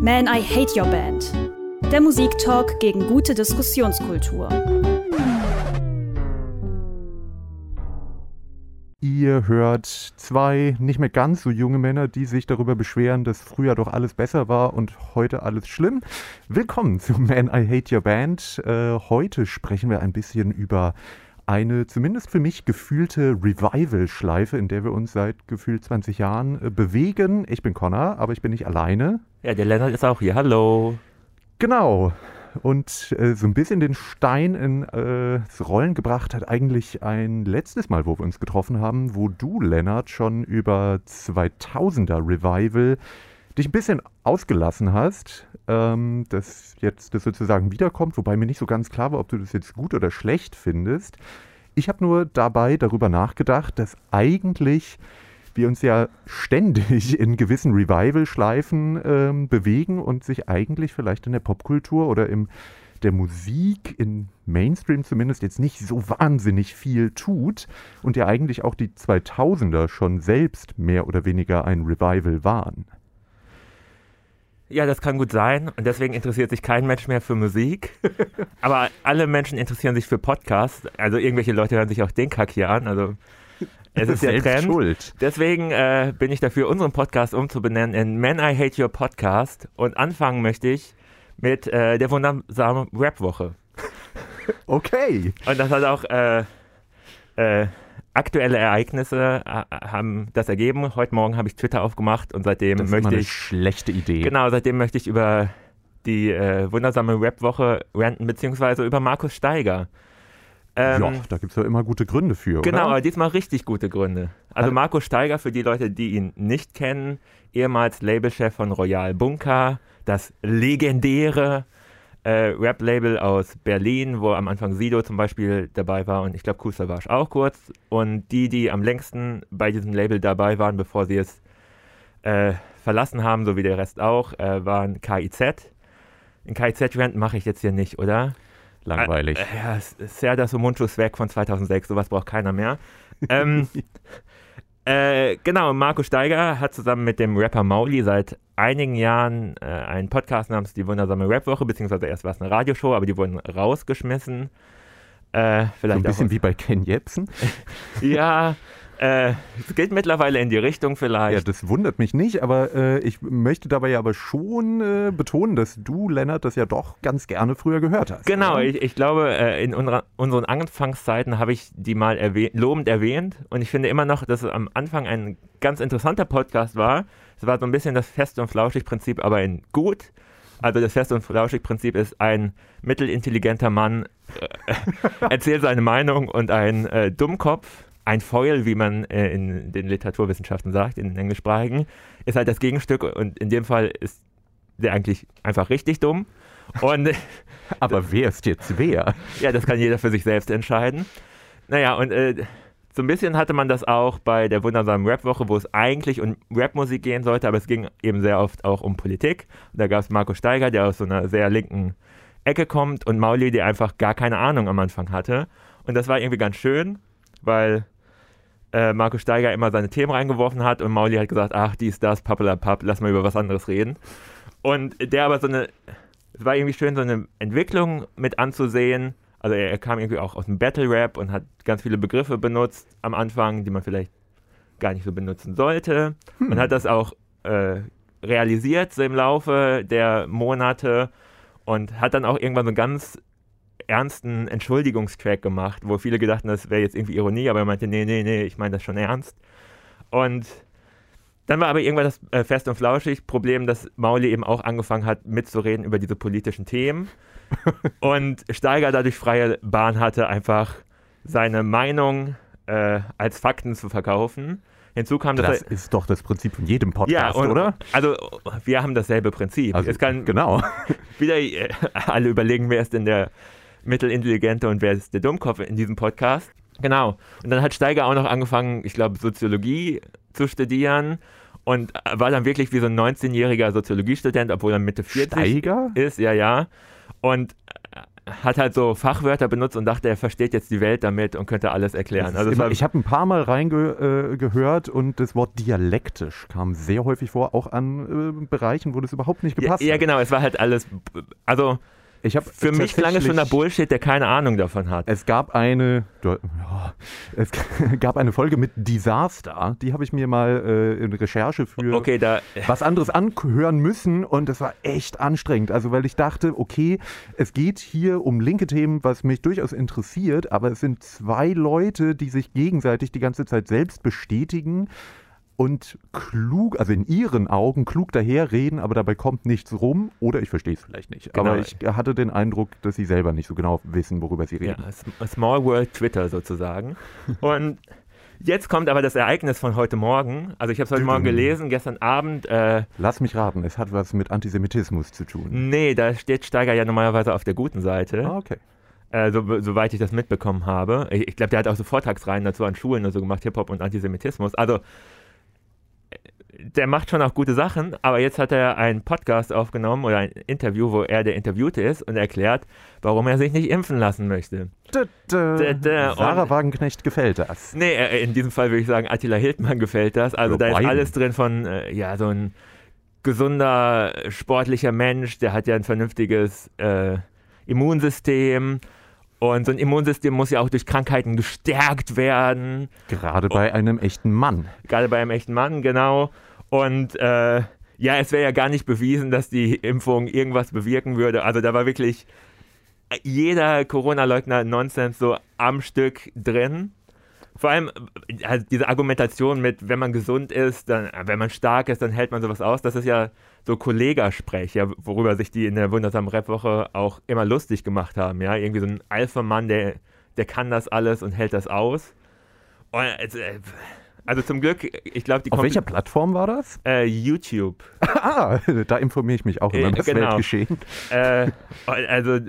Man, I Hate Your Band. Der Musiktalk gegen gute Diskussionskultur. Ihr hört zwei nicht mehr ganz so junge Männer, die sich darüber beschweren, dass früher doch alles besser war und heute alles schlimm. Willkommen zu Man, I Hate Your Band. Äh, heute sprechen wir ein bisschen über eine zumindest für mich gefühlte Revival-Schleife, in der wir uns seit gefühlt 20 Jahren äh, bewegen. Ich bin Connor, aber ich bin nicht alleine. Ja, der Lennart ist auch hier. Hallo. Genau. Und äh, so ein bisschen den Stein ins äh, Rollen gebracht hat eigentlich ein letztes Mal, wo wir uns getroffen haben, wo du, Lennart, schon über 2000er Revival dich ein bisschen ausgelassen hast, ähm, dass jetzt das sozusagen wiederkommt, wobei mir nicht so ganz klar war, ob du das jetzt gut oder schlecht findest. Ich habe nur dabei darüber nachgedacht, dass eigentlich wir uns ja ständig in gewissen Revival-Schleifen ähm, bewegen und sich eigentlich vielleicht in der Popkultur oder im der Musik in Mainstream zumindest jetzt nicht so wahnsinnig viel tut und ja eigentlich auch die 2000er schon selbst mehr oder weniger ein Revival waren. Ja, das kann gut sein. Und deswegen interessiert sich kein Mensch mehr für Musik. Aber alle Menschen interessieren sich für Podcasts. Also irgendwelche Leute hören sich auch den Kack hier an. Also es ist der Trend. Schuld. Deswegen äh, bin ich dafür, unseren Podcast umzubenennen in Man I Hate Your Podcast. Und anfangen möchte ich mit äh, der wundersamen Rap-Woche. Okay. Und das hat auch äh, äh, aktuelle Ereignisse äh, haben das ergeben. Heute Morgen habe ich Twitter aufgemacht und seitdem Das ist möchte immer eine ich schlechte Idee. Genau, seitdem möchte ich über die äh, wundersame Rap-Woche ranten, beziehungsweise über Markus Steiger. Ähm, ja, da gibt es ja immer gute Gründe für, Genau, oder? aber diesmal richtig gute Gründe. Also Also- Markus Steiger, für die Leute, die ihn nicht kennen, ehemals Labelchef von Royal Bunker, das legendäre äh, Rap-Label aus Berlin, wo am Anfang Sido zum Beispiel dabei war und ich glaube Kusa Warsch auch kurz. Und die, die am längsten bei diesem Label dabei waren, bevor sie es äh, verlassen haben, so wie der Rest auch, äh, waren KIZ. Den KIZ-Rant mache ich jetzt hier nicht, oder? Langweilig. Äh, ja, ist ja das Umuntus-Werk von 2006, sowas braucht keiner mehr. ähm, äh, genau, Marco Steiger hat zusammen mit dem Rapper Mauli seit einigen Jahren äh, einen Podcast namens Die wundersame Rapwoche, beziehungsweise erst war es eine Radioshow, aber die wurden rausgeschmissen. Äh, so vielleicht ein bisschen wie bei Ken Jebsen. Ja, äh, es geht mittlerweile in die Richtung Ja, vielleicht. das wundert mich nicht, aber äh, ich möchte dabei ja aber schon äh, betonen, dass du, Lennart, das ja doch ganz gerne früher gehört hast. Genau, ich, ich glaube, äh, in unserer, unseren Anfangszeiten habe ich die mal erwäh lobend erwähnt und ich finde immer noch, dass es am Anfang ein ganz interessanter Podcast war. Es war so ein bisschen das Fest- und Flauschig-Prinzip, aber in gut. Also das Fest- und Flauschig-Prinzip ist ein mittelintelligenter Mann äh, erzählt seine Meinung und ein äh, Dummkopf, ein Foil, wie man äh, in den Literaturwissenschaften sagt, in den englischsprachigen, ist halt das Gegenstück und in dem Fall ist der eigentlich einfach richtig dumm. Und Aber wer ist jetzt wer? ja, das kann jeder für sich selbst entscheiden. Naja, und äh, so ein bisschen hatte man das auch bei der wundersamen Rap-Woche, wo es eigentlich um Rapmusik gehen sollte, aber es ging eben sehr oft auch um Politik. Und da gab es Marco Steiger, der aus so einer sehr linken Ecke kommt und Mauli, der einfach gar keine Ahnung am Anfang hatte. Und das war irgendwie ganz schön, weil äh, Marco Steiger immer seine Themen reingeworfen hat und Mauli hat gesagt, ach, dies, das, pappelapapp, lass mal über was anderes reden. Und der aber so eine, es war irgendwie schön, so eine Entwicklung mit anzusehen. Also er, er kam irgendwie auch aus dem Battle Rap und hat ganz viele Begriffe benutzt am Anfang, die man vielleicht gar nicht so benutzen sollte. Man hat das auch äh, realisiert so im Laufe der Monate und hat dann auch irgendwann so einen ganz ernsten Entschuldigungstrack gemacht, wo viele gedachten, das wäre jetzt irgendwie Ironie, aber er meinte, nee, nee, nee, ich meine das schon ernst. Und dann war aber irgendwann das äh, Fest und Flauschig Problem, dass Mauli eben auch angefangen hat mitzureden über diese politischen Themen und Steiger dadurch freie Bahn hatte, einfach seine Meinung äh, als Fakten zu verkaufen. Hinzu kam, dass Das er, ist doch das Prinzip von jedem ja, Podcast, und, oder? Also wir haben dasselbe Prinzip. Also, es kann genau. wieder äh, alle überlegen, wer ist denn der Mittelintelligente und wer ist der Dummkopf in diesem Podcast. Genau. Und dann hat Steiger auch noch angefangen, ich glaube, Soziologie zu studieren und war dann wirklich wie so ein 19-jähriger Soziologiestudent, obwohl er Mitte 40 Steiger? ist, ja, ja. Und hat halt so Fachwörter benutzt und dachte, er versteht jetzt die Welt damit und könnte alles erklären. Also immer, ich habe ein paar Mal reingehört äh, und das Wort dialektisch kam sehr häufig vor, auch an äh, Bereichen, wo das überhaupt nicht gepasst ja, hat. Ja, genau, es war halt alles, also ich Für mich klang es schon der Bullshit, der keine Ahnung davon hat. Es gab eine, es gab eine Folge mit Disaster, die habe ich mir mal äh, in Recherche für okay, da, was anderes anhören müssen und das war echt anstrengend. Also weil ich dachte, okay, es geht hier um linke Themen, was mich durchaus interessiert, aber es sind zwei Leute, die sich gegenseitig die ganze Zeit selbst bestätigen und klug, also in ihren Augen klug daherreden, aber dabei kommt nichts rum oder ich verstehe es vielleicht nicht. Genau. Aber ich hatte den Eindruck, dass sie selber nicht so genau wissen, worüber sie reden. Ja, Small World Twitter sozusagen. und jetzt kommt aber das Ereignis von heute Morgen. Also ich habe es heute Morgen gelesen, gestern Abend. Äh, Lass mich raten, es hat was mit Antisemitismus zu tun. Nee, da steht Steiger ja normalerweise auf der guten Seite. Ah, okay. Äh, so, soweit ich das mitbekommen habe. Ich, ich glaube, der hat auch so Vortragsreihen dazu an Schulen und so gemacht, Hip-Hop und Antisemitismus. Also der macht schon auch gute Sachen, aber jetzt hat er einen Podcast aufgenommen oder ein Interview, wo er der Interviewte ist und erklärt, warum er sich nicht impfen lassen möchte. Da, da. Da, Sarah Wagenknecht gefällt das. Nee, äh, in diesem Fall würde ich sagen, Attila Hildmann gefällt das. Also da ist alles drin von, äh, ja, so ein gesunder, sportlicher Mensch, der hat ja ein vernünftiges äh, Immunsystem und so ein Immunsystem muss ja auch durch Krankheiten gestärkt werden. Gerade bei einem echten Mann. Gerade bei einem echten Mann, genau. Und äh, ja, es wäre ja gar nicht bewiesen, dass die Impfung irgendwas bewirken würde. Also da war wirklich jeder Corona-Leugner Nonsens so am Stück drin. Vor allem also diese Argumentation mit, wenn man gesund ist, dann, wenn man stark ist, dann hält man sowas aus. Das ist ja so Kollegasprech, ja, worüber sich die in der wundersamen Rap-Woche auch immer lustig gemacht haben. Ja, irgendwie so ein Alpha-Mann, der, der kann das alles und hält das aus. Und, also, also zum Glück, ich glaube, die Auf welcher Plattform war das? Äh, YouTube. ah, da informiere ich mich auch über äh, das genau. Weltgeschehen. Äh, also.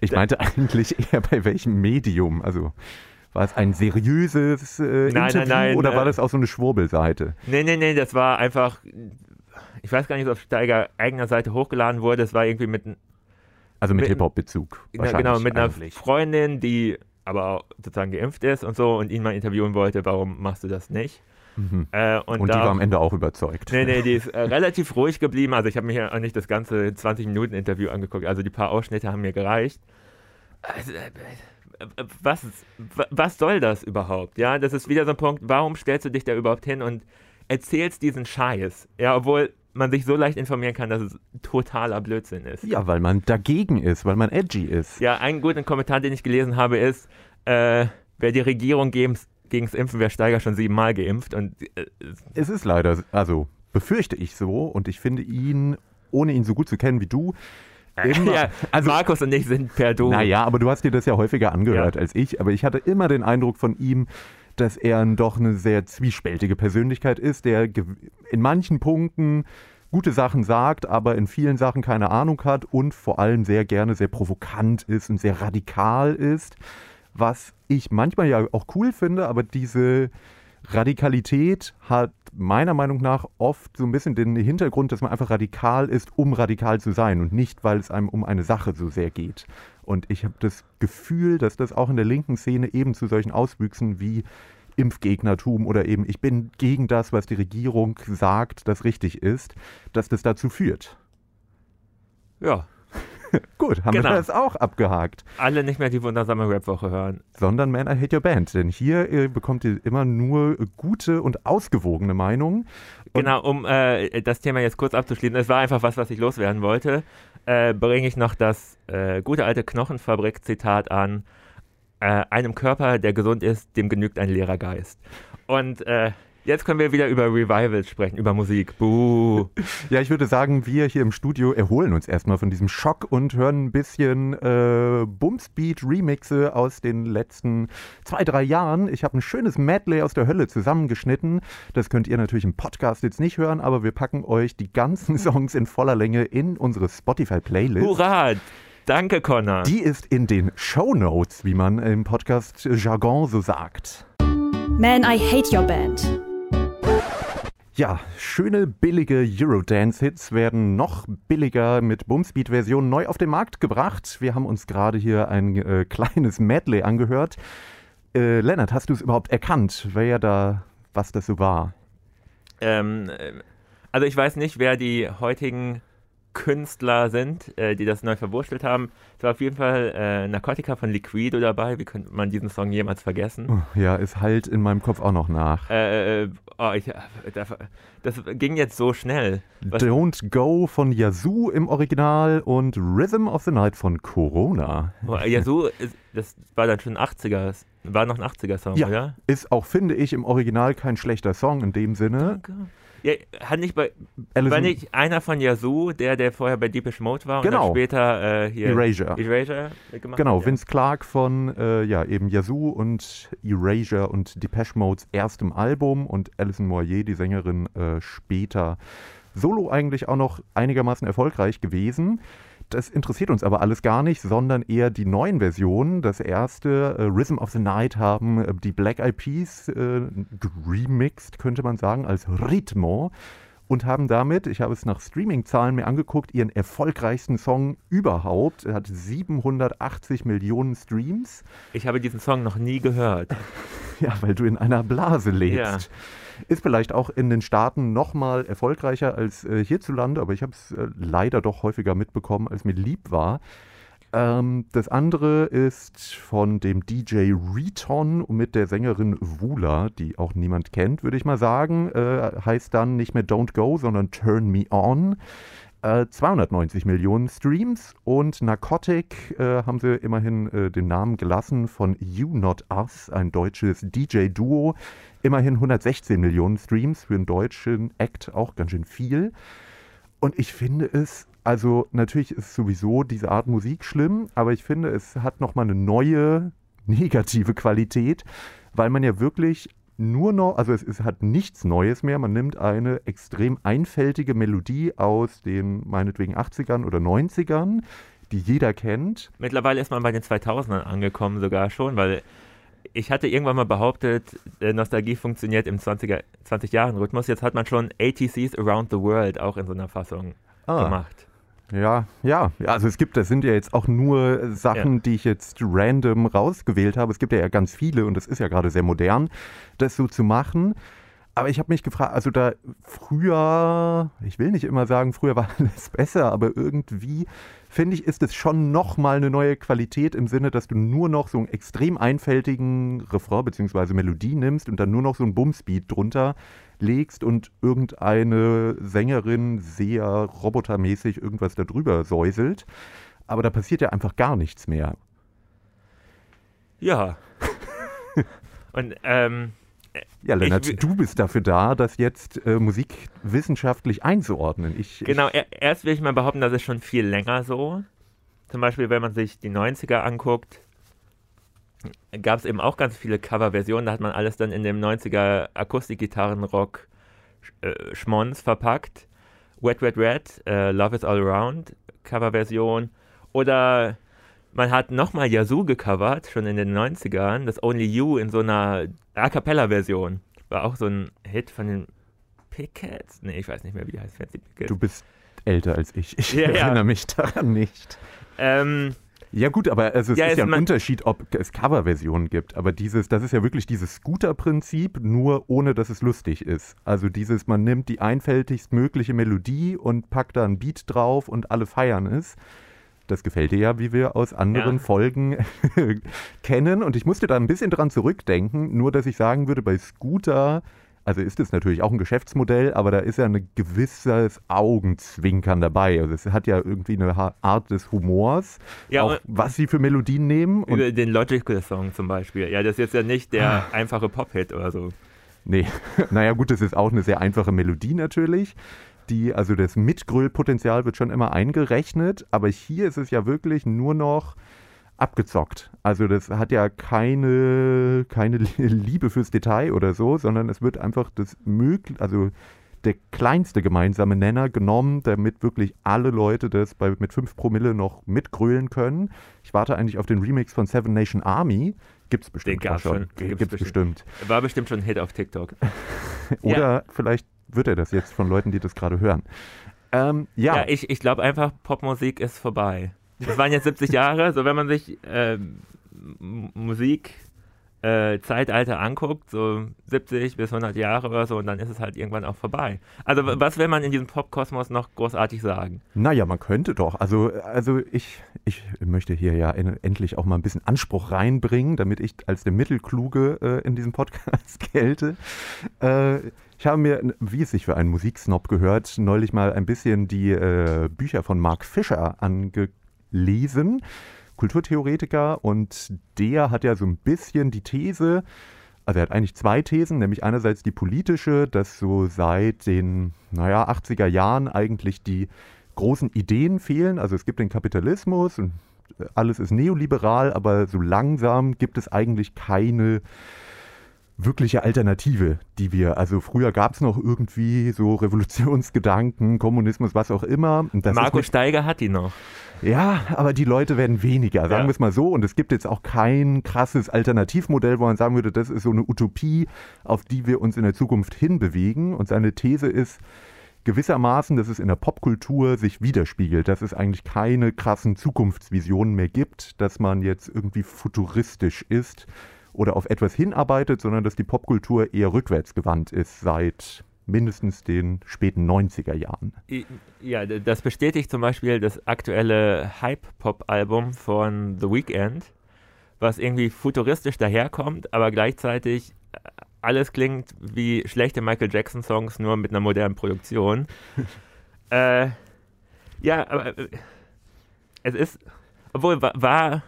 Ich meinte eigentlich eher bei welchem Medium, also. War es ein seriöses äh, nein, Interview nein, nein, oder äh, war das auch so eine Schwurbelseite? Nee, nee, nee, das war einfach ich weiß gar nicht, ob auf Steiger eigener Seite hochgeladen wurde. Es war irgendwie mit. Also mit, mit Hip-Hop-Bezug. Genau, mit einer Freundin, die aber sozusagen geimpft ist und so und ihn mal interviewen wollte, warum machst du das nicht? Mhm. Äh, und, und da, die war am Ende auch überzeugt. Nee, nee, die ist äh, relativ ruhig geblieben. Also ich habe mir ja auch nicht das ganze 20-Minuten-Interview angeguckt. Also die paar Ausschnitte haben mir gereicht. Also, äh, was, was soll das überhaupt? Ja, das ist wieder so ein Punkt, warum stellst du dich da überhaupt hin und erzählst diesen Scheiß? Ja, obwohl man sich so leicht informieren kann, dass es totaler Blödsinn ist. Ja, weil man dagegen ist, weil man edgy ist. Ja, ein guter Kommentar, den ich gelesen habe, ist, äh, wer die Regierung gegen das Impfen, wäre Steiger schon siebenmal geimpft. Und, äh, es ist leider, also befürchte ich so und ich finde ihn, ohne ihn so gut zu kennen wie du, Immer, ja, also Markus und ich sind per Du. Naja, aber du hast dir das ja häufiger angehört ja. als ich. Aber ich hatte immer den Eindruck von ihm, dass er doch eine sehr zwiespältige Persönlichkeit ist, der in manchen Punkten gute Sachen sagt, aber in vielen Sachen keine Ahnung hat und vor allem sehr gerne sehr provokant ist und sehr radikal ist, was ich manchmal ja auch cool finde, aber diese Radikalität hat meiner Meinung nach oft so ein bisschen den Hintergrund, dass man einfach radikal ist, um radikal zu sein und nicht, weil es einem um eine Sache so sehr geht. Und ich habe das Gefühl, dass das auch in der linken Szene eben zu solchen Auswüchsen wie Impfgegnertum oder eben ich bin gegen das, was die Regierung sagt, das richtig ist, dass das dazu führt. Ja, Gut, haben genau. wir das auch abgehakt. Alle nicht mehr die wundersame Rap-Woche hören. Sondern Man, I Hate Your Band. Denn hier äh, bekommt ihr immer nur gute und ausgewogene Meinungen. genau, um äh, das Thema jetzt kurz abzuschließen. Es war einfach was, was ich loswerden wollte. Äh, bringe ich noch das äh, gute alte Knochenfabrik-Zitat an. Äh, einem Körper, der gesund ist, dem genügt ein leerer Geist. Und äh, Jetzt können wir wieder über Revivals sprechen, über Musik. Buh. Ja, ich würde sagen, wir hier im Studio erholen uns erstmal von diesem Schock und hören ein bisschen äh, Bumsbeat-Remixe aus den letzten zwei, drei Jahren. Ich habe ein schönes Medley aus der Hölle zusammengeschnitten. Das könnt ihr natürlich im Podcast jetzt nicht hören, aber wir packen euch die ganzen Songs in voller Länge in unsere Spotify-Playlist. Hurra! Danke, Connor. Die ist in den Show Notes, wie man im Podcast Jargon so sagt. Man, I Hate Your Band. Ja, schöne billige Eurodance-Hits werden noch billiger mit Bumsbeat-Versionen neu auf den Markt gebracht. Wir haben uns gerade hier ein äh, kleines Medley angehört. Äh, Lennart, hast du es überhaupt erkannt, wer da, was das so war? Ähm, äh, also ich weiß nicht, wer die heutigen Künstler sind, äh, die das neu verwurstelt haben. Es war auf jeden Fall äh, Narcotica von Liquido dabei. Wie könnte man diesen Song jemals vergessen? Oh, ja, es halt in meinem Kopf auch noch nach. Äh, äh oh, ich, das ging jetzt so schnell. Was? Don't Go von Yazoo im Original und Rhythm of the Night von Corona. Oh, Yazoo, das war dann schon 80er, war noch ein 80er-Song, ja, oder? Ist auch, finde ich, im Original kein schlechter Song in dem Sinne. Danke. Ja, hat nicht bei, war nicht einer von Yazoo, der, der vorher bei Deepish Mode war genau. und dann später äh, hier Erasure. Erasure gemacht Genau, hat, Vince Clark von äh, ja, eben Yazoo und Erasure und Depeche Modes erstem Album und Alison Moyer, die Sängerin, äh, später solo eigentlich auch noch einigermaßen erfolgreich gewesen. Das interessiert uns aber alles gar nicht, sondern eher die neuen Versionen. Das erste, äh, Rhythm of the Night, haben äh, die Black Eyed Peas äh, remixed, könnte man sagen, als Ritmo und haben damit, ich habe es nach Streaming-Zahlen mir angeguckt, ihren erfolgreichsten Song überhaupt. Er hat 780 Millionen Streams. Ich habe diesen Song noch nie gehört. ja, weil du in einer Blase lebst. Ja. Ist vielleicht auch in den Staaten noch mal erfolgreicher als äh, hierzulande, aber ich habe es äh, leider doch häufiger mitbekommen, als mir lieb war. Ähm, das andere ist von dem DJ Reton mit der Sängerin Wula, die auch niemand kennt, würde ich mal sagen. Äh, heißt dann nicht mehr Don't Go, sondern Turn Me On. 290 äh, Millionen Streams und Narcotic äh, haben sie immerhin äh, den Namen gelassen von You Not Us, ein deutsches DJ-Duo. Immerhin 116 Millionen Streams für einen deutschen Act, auch ganz schön viel. Und ich finde es, also natürlich ist sowieso diese Art Musik schlimm, aber ich finde, es hat nochmal eine neue negative Qualität, weil man ja wirklich nur noch, also es, es, hat nichts Neues mehr. Man nimmt eine extrem einfältige Melodie aus den meinetwegen 80ern oder 90ern, die jeder kennt. Mittlerweile ist man bei den 2000ern angekommen sogar schon, weil ich hatte irgendwann mal behauptet, äh, Nostalgie funktioniert im 20er, 20-Jahren-Rhythmus. Jetzt hat man schon ATCs Around the World auch in so einer Fassung ah. gemacht. Ja, ja, also es gibt, das sind ja jetzt auch nur Sachen, ja. die ich jetzt random rausgewählt habe. Es gibt ja ganz viele und es ist ja gerade sehr modern, das so zu machen. Aber ich habe mich gefragt, also da früher, ich will nicht immer sagen, früher war alles besser, aber irgendwie finde ich, ist es schon nochmal eine neue Qualität im Sinne, dass du nur noch so einen extrem einfältigen Refrain bzw. Melodie nimmst und dann nur noch so ein Bumsbeat drunter legst und irgendeine Sängerin sehr robotermäßig irgendwas darüber säuselt. Aber da passiert ja einfach gar nichts mehr. Ja. und ähm, ja, Lennart, ich, du bist dafür da, das jetzt äh, Musik wissenschaftlich einzuordnen. Ich, genau, ich, erst will ich mal behaupten, das ist schon viel länger so. Zum Beispiel, wenn man sich die 90er anguckt, gab es eben auch ganz viele Coverversionen. Da hat man alles dann in dem 90er Akustikgitarrenrock äh, Schmons verpackt. Wet Wet Red, äh, Love is All Around Coverversion. Oder man hat nochmal Yazoo gecovert, schon in den 90ern, das Only You in so einer A Cappella-Version. War auch so ein Hit von den Pickets. Nee, ich weiß nicht mehr, wie die heißt. Fancy Pickets. Du bist älter als ich. Ich ja, erinnere ja. mich daran nicht. Ähm, ja gut, aber also es ja, ist ja ein Unterschied, ob es Coverversionen gibt. Aber dieses, das ist ja wirklich dieses Scooter-Prinzip, nur ohne, dass es lustig ist. Also dieses, man nimmt die einfältigst mögliche Melodie und packt da ein Beat drauf und alle feiern es. Das gefällt dir ja, wie wir aus anderen ja. Folgen kennen. Und ich musste da ein bisschen dran zurückdenken, nur dass ich sagen würde, bei Scooter, also ist es natürlich auch ein Geschäftsmodell, aber da ist ja ein gewisses Augenzwinkern dabei. Also es hat ja irgendwie eine Art des Humors, ja, auch was sie für Melodien nehmen. Über den Logical-Song zum Beispiel. Ja, das ist jetzt ja nicht der ah. einfache Pop-Hit oder so. Nee, naja gut, das ist auch eine sehr einfache Melodie natürlich die, also das Mitgrüllpotenzial wird schon immer eingerechnet, aber hier ist es ja wirklich nur noch abgezockt. Also das hat ja keine, keine Liebe fürs Detail oder so, sondern es wird einfach das möglich, also der kleinste gemeinsame Nenner genommen, damit wirklich alle Leute das bei, mit 5 Promille noch mitgrölen können. Ich warte eigentlich auf den Remix von Seven Nation Army. Gibt's bestimmt Den schon. Gibt's, Gibt's bestimmt. bestimmt. War bestimmt schon ein Hit auf TikTok. Oder ja. vielleicht wird er das jetzt von Leuten, die das gerade hören. Ähm, ja. ja, ich, ich glaube einfach, Popmusik ist vorbei. Das waren jetzt 70 Jahre, so wenn man sich äh, Musik äh, Zeitalter anguckt, so 70 bis 100 Jahre oder so, und dann ist es halt irgendwann auch vorbei. Also was will man in diesem Popkosmos noch großartig sagen? Naja, man könnte doch. Also, also ich, ich möchte hier ja in, endlich auch mal ein bisschen Anspruch reinbringen, damit ich als der Mittelkluge äh, in diesem Podcast gelte. Äh, ich habe mir, wie es sich für einen Musiksnob gehört, neulich mal ein bisschen die äh, Bücher von Mark Fischer angelesen. Kulturtheoretiker und der hat ja so ein bisschen die These, also er hat eigentlich zwei Thesen, nämlich einerseits die politische, dass so seit den, naja, 80er Jahren eigentlich die großen Ideen fehlen. Also es gibt den Kapitalismus und alles ist neoliberal, aber so langsam gibt es eigentlich keine wirkliche Alternative, die wir, also früher gab es noch irgendwie so Revolutionsgedanken, Kommunismus, was auch immer. Marco Steiger hat die noch. Ja, aber die Leute werden weniger, sagen ja. wir es mal so. Und es gibt jetzt auch kein krasses Alternativmodell, wo man sagen würde, das ist so eine Utopie, auf die wir uns in der Zukunft hinbewegen. Und seine These ist gewissermaßen, dass es in der Popkultur sich widerspiegelt, dass es eigentlich keine krassen Zukunftsvisionen mehr gibt, dass man jetzt irgendwie futuristisch ist oder auf etwas hinarbeitet, sondern dass die Popkultur eher rückwärtsgewandt ist seit mindestens den späten 90er Jahren. Ja, das bestätigt zum Beispiel das aktuelle Hype-Pop-Album von The Weeknd, was irgendwie futuristisch daherkommt, aber gleichzeitig äh, alles klingt wie schlechte Michael Jackson-Songs, nur mit einer modernen Produktion. äh, ja, aber äh, es ist, obwohl war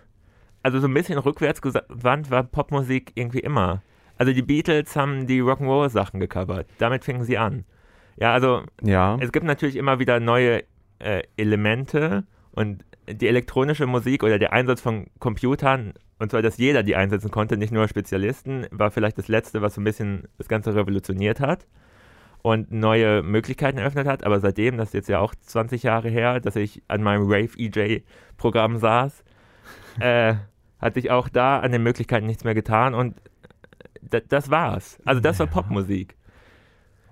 also so ein bisschen rückwärtsgewandt war Popmusik irgendwie immer. Also die Beatles haben die Rock'n'Roll-Sachen gecovert. Damit fingen sie an. Ja, also ja. es gibt natürlich immer wieder neue äh, Elemente und die elektronische Musik oder der Einsatz von Computern, und zwar, dass jeder die einsetzen konnte, nicht nur Spezialisten, war vielleicht das Letzte, was so ein bisschen das Ganze revolutioniert hat und neue Möglichkeiten eröffnet hat. Aber seitdem, das ist jetzt ja auch 20 Jahre her, dass ich an meinem Rave EJ-Programm saß, äh, hat sich auch da an den Möglichkeiten nichts mehr getan und das war's. Also das war Popmusik.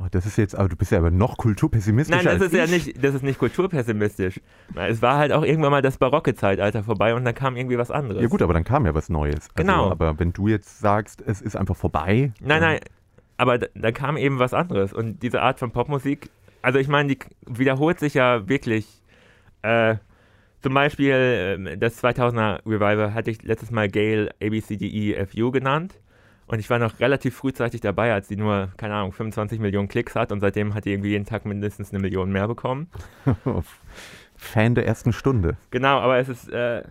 Oh, das ist jetzt, aber du bist ja aber noch kulturpessimistisch. Nein, das ist ich. ja nicht, das ist nicht kulturpessimistisch. Es war halt auch irgendwann mal das barocke Zeitalter vorbei und dann kam irgendwie was anderes. Ja gut, aber dann kam ja was Neues. Also, genau. Aber wenn du jetzt sagst, es ist einfach vorbei. Nein, nein, aber da, da kam eben was anderes und diese Art von Popmusik, also ich meine, die wiederholt sich ja wirklich. Äh, zum Beispiel ähm, das 2000er Revival hatte ich letztes Mal Gale ABCDEFU genannt. Und ich war noch relativ frühzeitig dabei, als sie nur, keine Ahnung, 25 Millionen Klicks hat und seitdem hat die irgendwie jeden Tag mindestens eine Million mehr bekommen. Fan der ersten Stunde. Genau, aber es ist äh,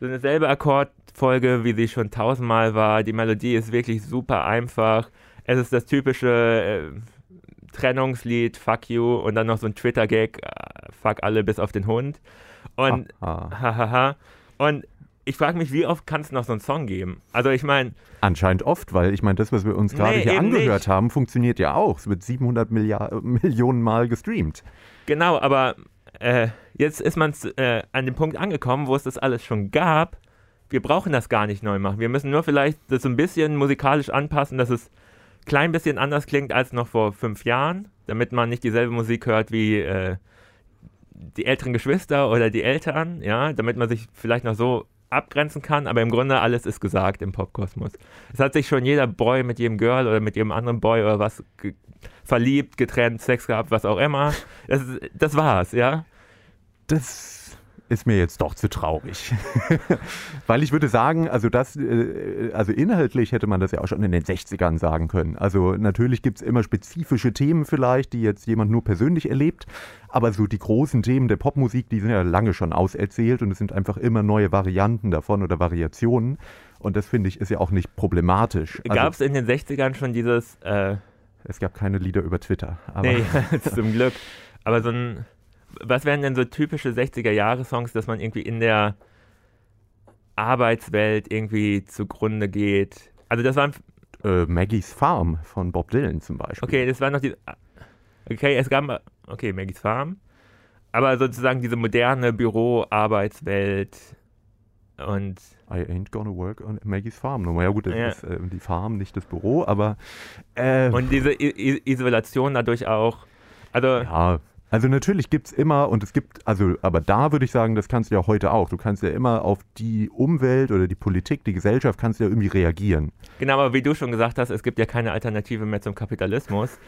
so eine selbe Akkordfolge, wie sie schon tausendmal war. Die Melodie ist wirklich super einfach. Es ist das typische äh, Trennungslied, Fuck You und dann noch so ein Twitter-Gag, äh, Fuck alle bis auf den Hund. Und, hahaha. und ich frage mich, wie oft kann es noch so einen Song geben? Also ich meine... Anscheinend oft, weil ich meine, das, was wir uns gerade nee, hier angehört nicht. haben, funktioniert ja auch. Es wird 700 Milliard Millionen Mal gestreamt. Genau, aber äh, jetzt ist man äh, an dem Punkt angekommen, wo es das alles schon gab. Wir brauchen das gar nicht neu machen. Wir müssen nur vielleicht das so ein bisschen musikalisch anpassen, dass es ein klein bisschen anders klingt als noch vor fünf Jahren, damit man nicht dieselbe Musik hört wie... Äh, die älteren Geschwister oder die Eltern, ja, damit man sich vielleicht noch so abgrenzen kann, aber im Grunde alles ist gesagt im Popkosmos. Es hat sich schon jeder Boy mit jedem Girl oder mit jedem anderen Boy oder was ge verliebt, getrennt, Sex gehabt, was auch immer. Das, das war's, ja. Das ist mir jetzt doch zu traurig. Weil ich würde sagen, also das, äh, also inhaltlich hätte man das ja auch schon in den 60ern sagen können. Also natürlich gibt es immer spezifische Themen vielleicht, die jetzt jemand nur persönlich erlebt, aber so die großen Themen der Popmusik, die sind ja lange schon auserzählt und es sind einfach immer neue Varianten davon oder Variationen. Und das finde ich ist ja auch nicht problematisch. Also, Gab es in den 60ern schon dieses... Äh es gab keine Lieder über Twitter. Aber nee, zum Glück. Aber so ein was wären denn so typische 60er-Jahre-Songs, dass man irgendwie in der Arbeitswelt irgendwie zugrunde geht? Also das waren... Äh, Maggie's Farm von Bob Dylan zum Beispiel. Okay, das war noch die... Okay, es gab... Okay, Maggie's Farm. Aber sozusagen diese moderne Büro-Arbeitswelt Und I ain't gonna work on Maggie's Farm. Naja gut, das Ja. ist äh, die Farm, nicht das Büro, aber äh, Und diese I I Isolation dadurch auch. Also, ja, also natürlich gibt es immer und es gibt, also, aber da würde ich sagen, das kannst du ja heute auch. Du kannst ja immer auf die Umwelt oder die Politik, die Gesellschaft, kannst du ja irgendwie reagieren. genau, aber wie du schon gesagt hast, es gibt ja keine Alternative mehr zum Kapitalismus.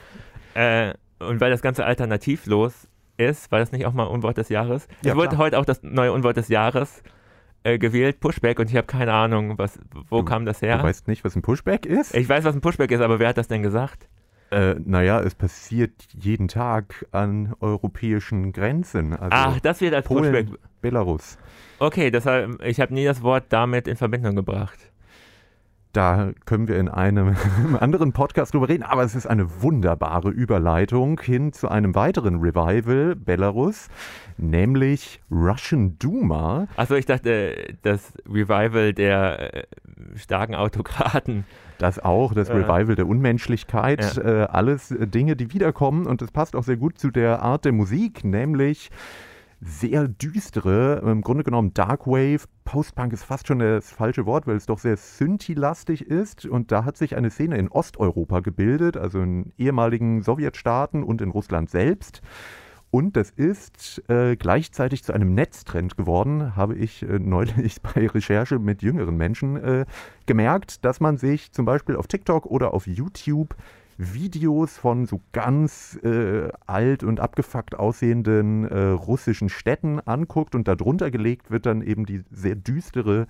Äh, und weil das Ganze alternativlos ist, war das nicht auch mal Unwort des Jahres? Ja, es wurde klar. heute auch das neue Unwort des Jahres äh, gewählt, Pushback, und ich habe keine Ahnung, was, wo Du- kam das Du her? weißt nicht, was ein Pushback ist? Ich weiß, was ein Pushback ist, aber wer hat das denn gesagt? Äh, naja, es passiert jeden Tag an europäischen Grenzen. Also Ach, das wird als Pushback. Polen, Belarus. Okay, deshalb, ich habe nie das Wort damit in Verbindung gebracht. Da können wir in einem anderen Podcast drüber reden, aber es ist eine wunderbare Überleitung hin zu einem weiteren Revival Belarus, nämlich Russian Duma. Achso, ich dachte, das Revival der äh, starken Autokraten. Das auch, das Äh. Revival der Unmenschlichkeit, äh, alles äh, Dinge, die wiederkommen und das passt auch sehr gut zu der Art der Musik, nämlich sehr düstere, im Grunde genommen Darkwave. Postpunk ist fast schon das falsche Wort, weil es doch sehr Synthi-lastig ist. Und da hat sich eine Szene in Osteuropa gebildet, also in ehemaligen Sowjetstaaten und in Russland selbst. Und das ist äh, gleichzeitig zu einem Netztrend geworden, habe ich äh, neulich bei Recherche mit jüngeren Menschen äh, gemerkt, dass man sich zum Beispiel auf TikTok oder auf YouTube Videos von so ganz äh, alt und abgefuckt aussehenden äh, russischen Städten anguckt und darunter gelegt wird dann eben die sehr düstere,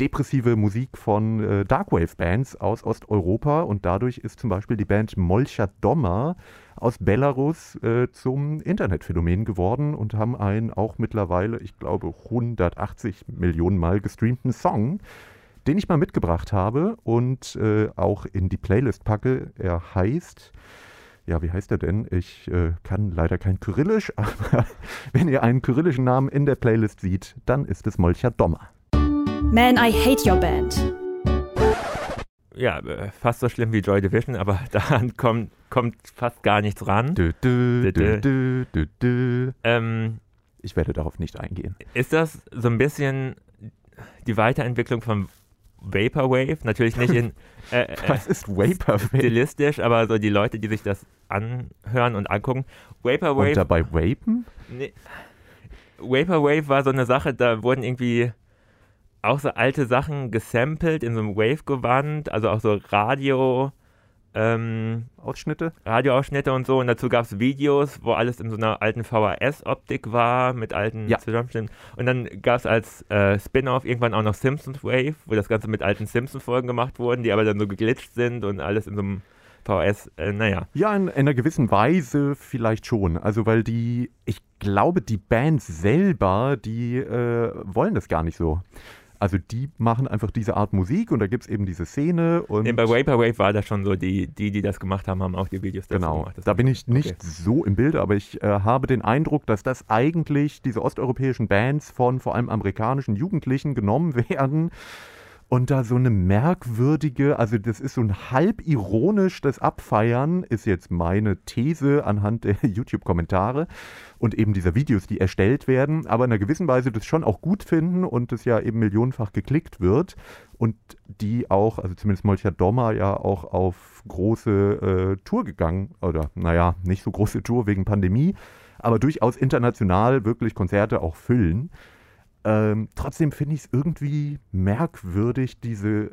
depressive Musik von äh, Darkwave-Bands aus Osteuropa. Und dadurch ist zum Beispiel die Band Molcha Doma aus Belarus äh, zum Internetphänomen geworden und haben einen auch mittlerweile, ich glaube, 180 Millionen Mal gestreamten Song den ich mal mitgebracht habe und äh, auch in die Playlist packe. Er heißt, ja, wie heißt er denn? Ich äh, kann leider kein Kyrillisch, aber wenn ihr einen kyrillischen Namen in der Playlist seht, dann ist es Molcha Dommer. Man, I hate your band. Ja, äh, fast so schlimm wie Joy Division, aber daran kommt, kommt fast gar nichts ran. Dü, dü, dü. Ähm, Ich werde darauf nicht eingehen. ist das so ein bisschen die Weiterentwicklung von Vaporwave? Natürlich nicht in äh, äh, Was ist Vaporwave? stilistisch, aber so die Leute, die sich das anhören und angucken. Und Vaporwave dabei Vapen? Nee. Vaporwave war so eine Sache, da wurden irgendwie auch so alte Sachen gesampelt in so einem Wave-Gewand, also auch so Radio, ähm, Ausschnitte? Radioausschnitte und so. Und dazu gab es Videos, wo alles in so einer alten VHS-Optik war, mit alten Ja. Zusammenschnitten. Und dann gab es als äh, Spin-off irgendwann auch noch Simpsons Wave, wo das Ganze mit alten Simpsons-Folgen gemacht wurden, die aber dann so geglitscht sind und alles in so einem VHS, äh, naja. Ja, in, in einer gewissen Weise vielleicht schon. Also, weil die, ich glaube, die Bands selber, die äh, wollen das gar nicht so. Also, die machen einfach diese Art Musik und da gibt es eben diese Szene und. Nee, bei Vaporwave war das schon so, die, die, die das gemacht haben, haben auch die Videos dazu Genau, gemacht. Das da bin ich nicht okay. so im Bilde, aber ich äh, habe den Eindruck, dass das eigentlich diese osteuropäischen Bands von vor allem amerikanischen Jugendlichen genommen werden und da so eine merkwürdige, also das ist so ein halb ironisch das Abfeiern, ist jetzt meine These anhand der YouTube-Kommentare und eben dieser Videos, die erstellt werden, aber in einer gewissen Weise das schon auch gut finden und das ja eben millionenfach geklickt wird und die auch, also zumindest Molcha Dommer ja auch auf große äh, Tour gegangen, oder naja, nicht so große Tour wegen Pandemie, aber durchaus international wirklich Konzerte auch füllen. Ähm, trotzdem finde ich es irgendwie merkwürdig, diese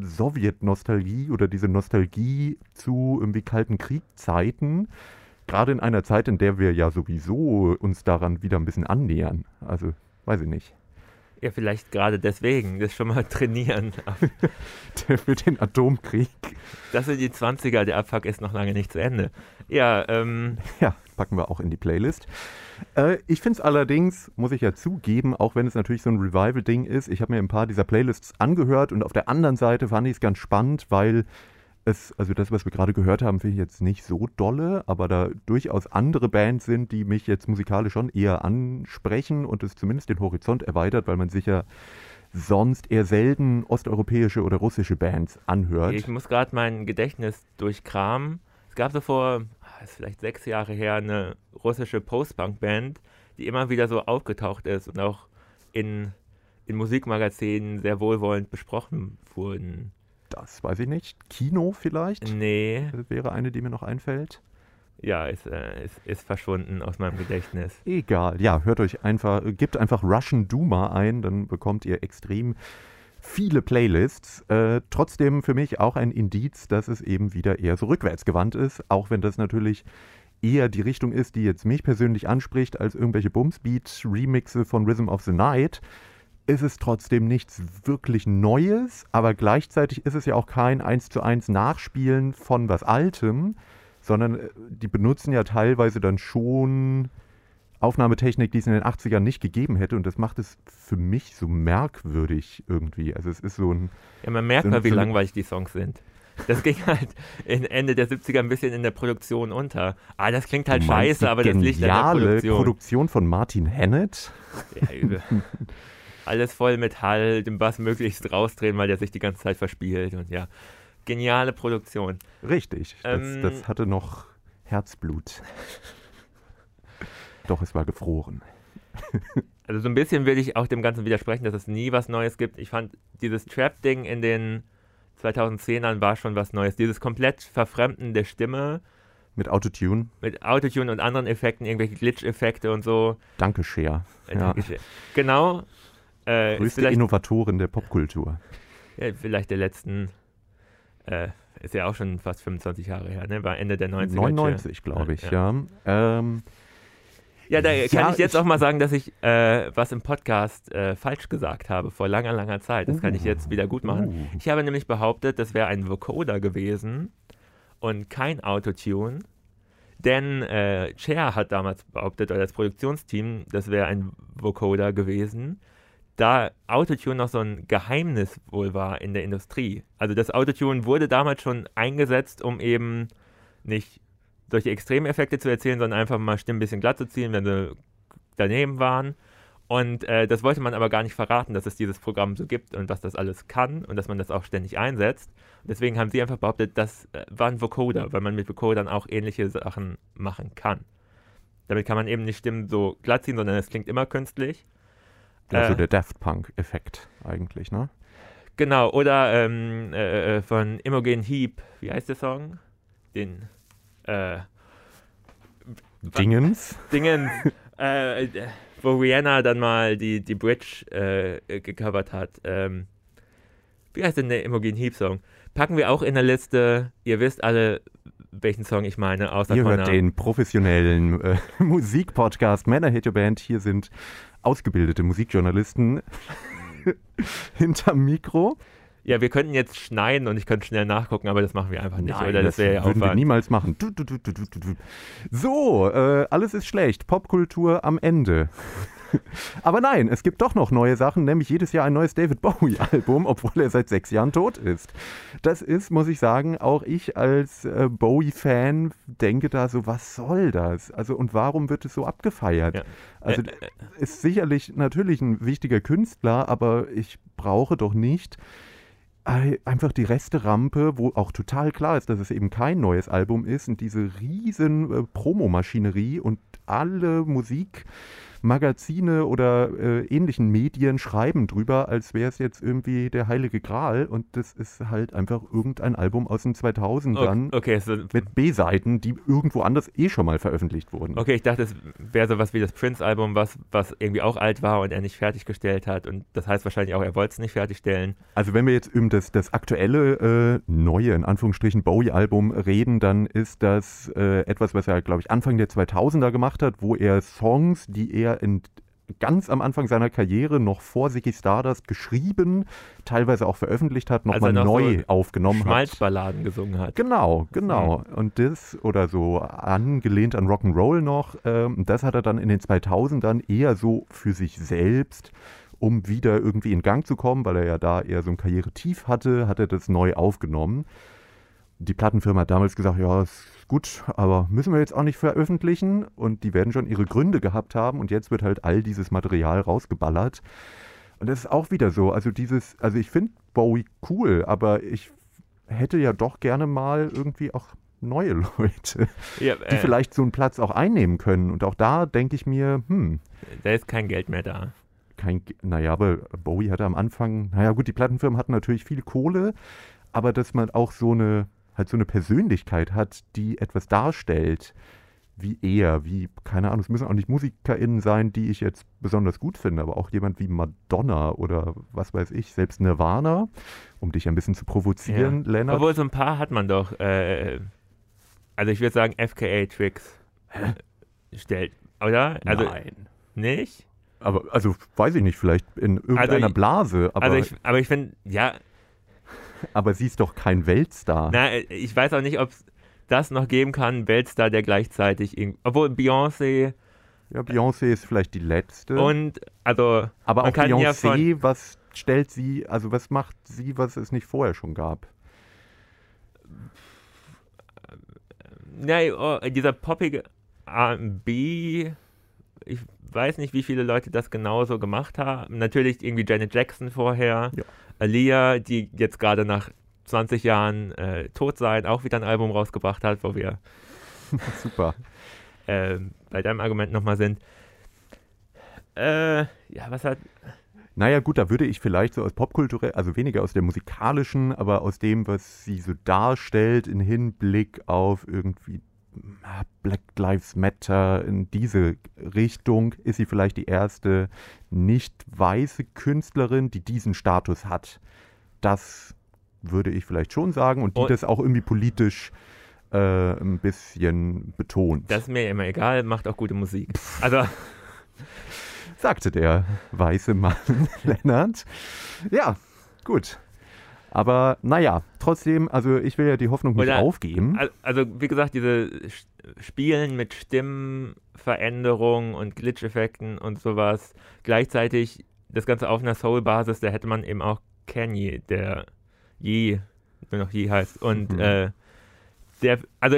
Sowjet-Nostalgie oder diese Nostalgie zu irgendwie Kalten Kriegzeiten, gerade in einer Zeit, in der wir ja sowieso uns daran wieder ein bisschen annähern. Also, weiß ich nicht. Ja, vielleicht gerade deswegen, das schon mal trainieren. Für den Atomkrieg. Das sind die 20er, der Abfuck ist noch lange nicht zu Ende. Ja, ähm, Ja, packen wir auch in die Playlist. Äh, ich finde es allerdings, muss ich ja zugeben, auch wenn es natürlich so ein Revival-Ding ist, ich habe mir ein paar dieser Playlists angehört und auf der anderen Seite fand ich es ganz spannend, weil es, also das, was wir gerade gehört haben, finde ich jetzt nicht so dolle, aber da durchaus andere Bands sind, die mich jetzt musikalisch schon eher ansprechen und es zumindest den Horizont erweitert, weil man sich ja sonst eher selten osteuropäische oder russische Bands anhört. ich muss gerade mein Gedächtnis durchkramen. Es gab so vor, ah, ist vielleicht sechs Jahre her, eine russische Post-Punk-Band, die immer wieder so aufgetaucht ist und auch in, in Musikmagazinen sehr wohlwollend besprochen wurden. Das weiß ich nicht. Kino vielleicht? Nee. Das wäre eine, die mir noch einfällt. Ja, ist, äh, ist, ist verschwunden aus meinem Gedächtnis. Egal. Ja, hört euch einfach, gebt einfach Russian Duma ein, dann bekommt ihr extrem viele Playlists. Äh, trotzdem für mich auch ein Indiz, dass es eben wieder eher so rückwärtsgewandt ist, auch wenn das natürlich eher die Richtung ist, die jetzt mich persönlich anspricht, als irgendwelche Bumsbeat-Remixe von Rhythm of the Night, ist es trotzdem nichts wirklich Neues, aber gleichzeitig ist es ja auch kein 1 zu 1 Nachspielen von was Altem, sondern äh, die benutzen ja teilweise dann schon Aufnahmetechnik, die es in den 80ern nicht gegeben hätte und das macht es für mich so merkwürdig irgendwie. Also es ist so ein... Ja, man merkt so mal, wie so langweilig die Songs sind. Das ging halt in Ende der 70er ein bisschen in der Produktion unter. Ah, das klingt halt scheiße, aber das liegt an der Produktion. Produktion von Martin Hennett. Ja, übel. Alles voll mit Hall, den Bass möglichst rausdrehen, weil der sich die ganze Zeit verspielt und ja. Geniale Produktion. Richtig, das, Ähm, das hatte noch Herzblut. Doch, es war gefroren. Also so ein bisschen will ich auch dem Ganzen widersprechen, dass es nie was Neues gibt. Ich fand, dieses Trap-Ding in den 2010ern war schon was Neues. Dieses komplett Verfremden der Stimme Mit Autotune. mit Autotune und anderen Effekten, irgendwelche Glitch-Effekte und so. Danke, Cher. Äh, Ja. Genau. Äh, Größte Innovatorin der Popkultur. ja, vielleicht der letzten, äh, ist ja auch schon fast 25 Jahre her, ne? War Ende der 90er. 99, glaube ich, ja. Ähm, Ja, da Ja, kann ich jetzt ich- auch mal sagen, dass ich äh, was im Podcast äh, falsch gesagt habe, vor langer, langer Zeit. Das kann ich jetzt wieder gut machen. Uh. Ich habe nämlich behauptet, das wäre ein Vocoder gewesen und kein Autotune. Denn äh, Cher hat damals behauptet, oder das Produktionsteam, das wäre ein Vocoder gewesen, da Autotune noch so ein Geheimnis wohl war in der Industrie. Also das Autotune wurde damals schon eingesetzt, um eben nicht solche Extremeffekte zu erzielen, sondern einfach mal Stimmen ein bisschen glatt zu ziehen, wenn sie daneben waren. Und äh, das wollte man aber gar nicht verraten, dass es dieses Programm so gibt und was das alles kann und dass man das auch ständig einsetzt. Deswegen haben sie einfach behauptet, das äh, war ein Vocoder, weil man mit Vocodern auch ähnliche Sachen machen kann. Damit kann man eben nicht Stimmen so glatt ziehen, sondern es klingt immer künstlich. Also Äh. der Daft Punk-Effekt eigentlich, ne? Genau, oder ähm, äh, von Imogen Heap, wie heißt der Song? Den, äh, Dingens. Dingen, äh, wo Rihanna dann mal die, die Bridge äh, gecovert hat. Ähm, wie heißt denn der Imogen Heap Song? Packen wir auch in der Liste. Ihr wisst alle, welchen Song ich meine, außer Ihr hört den professionellen äh, Musikpodcast Männer Hit Your Band. Hier sind ausgebildete Musikjournalisten hinterm Mikro. Ja, wir könnten jetzt schneiden und ich könnte schnell nachgucken, aber das machen wir einfach nicht, Nein, oder? Das wäre ja würden wir niemals machen. Du, du, du. So, äh, alles ist schlecht. Popkultur am Ende. Aber nein, es gibt doch noch neue Sachen, nämlich jedes Jahr ein neues David Bowie-Album, obwohl er seit sechs Jahren tot ist. Das ist, muss ich sagen, auch ich als äh, Bowie-Fan denke da so, was soll das? Also und warum wird es so abgefeiert? Ja. Also Äh, äh, ist sicherlich natürlich ein wichtiger Künstler, aber ich brauche doch nicht ei- einfach die Resterampe, wo auch total klar ist, dass es eben kein neues Album ist und diese riesen äh, Promomaschinerie und alle Musikmagazine oder äh, ähnlichen Medien schreiben drüber, als wäre es jetzt irgendwie der heilige Gral und das ist halt einfach irgendein Album aus den 2000ern okay, so, mit B-Seiten, die irgendwo anders eh schon mal veröffentlicht wurden. okay, ich dachte, es wäre sowas wie das Prince-Album, was, was irgendwie auch alt war und er nicht fertiggestellt hat. Und das heißt wahrscheinlich auch, er wollte es nicht fertigstellen. Also wenn wir jetzt über das, das aktuelle, äh, neue, in Anführungsstrichen, Bowie-Album reden, dann ist das äh, etwas, was er, glaube ich, Anfang der 2000er gemacht hat, wo er Songs, die er in, ganz am Anfang seiner Karriere noch vor Ziggy Stardust geschrieben, teilweise auch veröffentlicht hat, nochmal noch neu so aufgenommen hat. Schmalzballaden gesungen hat. Genau, genau. Und das, oder so angelehnt an Rock'n'Roll noch, ähm, das hat er dann in den 2000ern eher so für sich selbst, um wieder irgendwie in Gang zu kommen, weil er ja da eher so ein Karrieretief hatte, hat er das neu aufgenommen. Die Plattenfirma hat damals gesagt, ja, ist gut, aber müssen wir jetzt auch nicht veröffentlichen. Und die werden schon ihre Gründe gehabt haben. Und jetzt wird halt all dieses Material rausgeballert. Und das ist auch wieder so. Also dieses, also ich finde Bowie cool, aber ich hätte ja doch gerne mal irgendwie auch neue Leute, Ja, die äh, vielleicht so einen Platz auch einnehmen können. Und auch da denke ich mir, hm, da ist kein Geld mehr da. kein, naja, aber Bowie hatte am Anfang, naja gut, die Plattenfirmen hatten natürlich viel Kohle, aber dass man auch so eine, halt so eine Persönlichkeit hat, die etwas darstellt, wie er, wie, keine Ahnung, es müssen auch nicht MusikerInnen sein, die ich jetzt besonders gut finde, aber auch jemand wie Madonna oder was weiß ich, selbst Nirvana, um dich ein bisschen zu provozieren, Ja. Lennart. Obwohl, so ein paar hat man doch. Äh, also ich würde sagen, FKA-Tricks stellt, oder? Also Nein. nicht? Aber, also, weiß ich nicht, vielleicht in irgendeiner ich- Blase, aber, also ich, aber ich finde, ja, aber sie ist doch kein Weltstar. na, äh, ich weiß auch nicht, ob es das noch geben kann, Weltstar, der gleichzeitig irgendwie, obwohl Beyoncé Ja, Beyoncé ist vielleicht die letzte. und, also, aber auch ja Beyoncé, was stellt sie, also was macht sie, was es nicht vorher schon gab? ja, oh, dieser poppige R&B, ich weiß nicht, wie viele Leute das genauso gemacht haben. Natürlich irgendwie Janet Jackson vorher, Ja. Aaliyah, die jetzt gerade nach 20 Jahren äh, tot sein, auch wieder ein Album rausgebracht hat, wo wir Super. äh, bei deinem Argument nochmal sind. Äh, ja, was hat. Naja, gut, da würde ich vielleicht so aus Popkulturell, also weniger aus der musikalischen, aber aus dem, was sie so darstellt, in Hinblick auf irgendwie Black Lives Matter, in diese Richtung, ist sie vielleicht die erste nicht weiße Künstlerin, die diesen Status hat. Das würde ich vielleicht schon sagen und die Und- das auch irgendwie politisch äh, ein bisschen betont. Das ist mir immer egal, macht auch gute Musik. Also, sagte der weiße Mann Lennart. Ja, gut. Aber naja, trotzdem, also ich will ja die Hoffnung nicht Oder- aufgeben. al- also wie gesagt, diese Spielen mit Stimmenveränderungen und Glitch-Effekten und sowas, gleichzeitig das Ganze auf einer Soul-Basis, da hätte man eben auch Kanye, der Yee, nur noch Yee heißt. Und Mhm. äh, der, also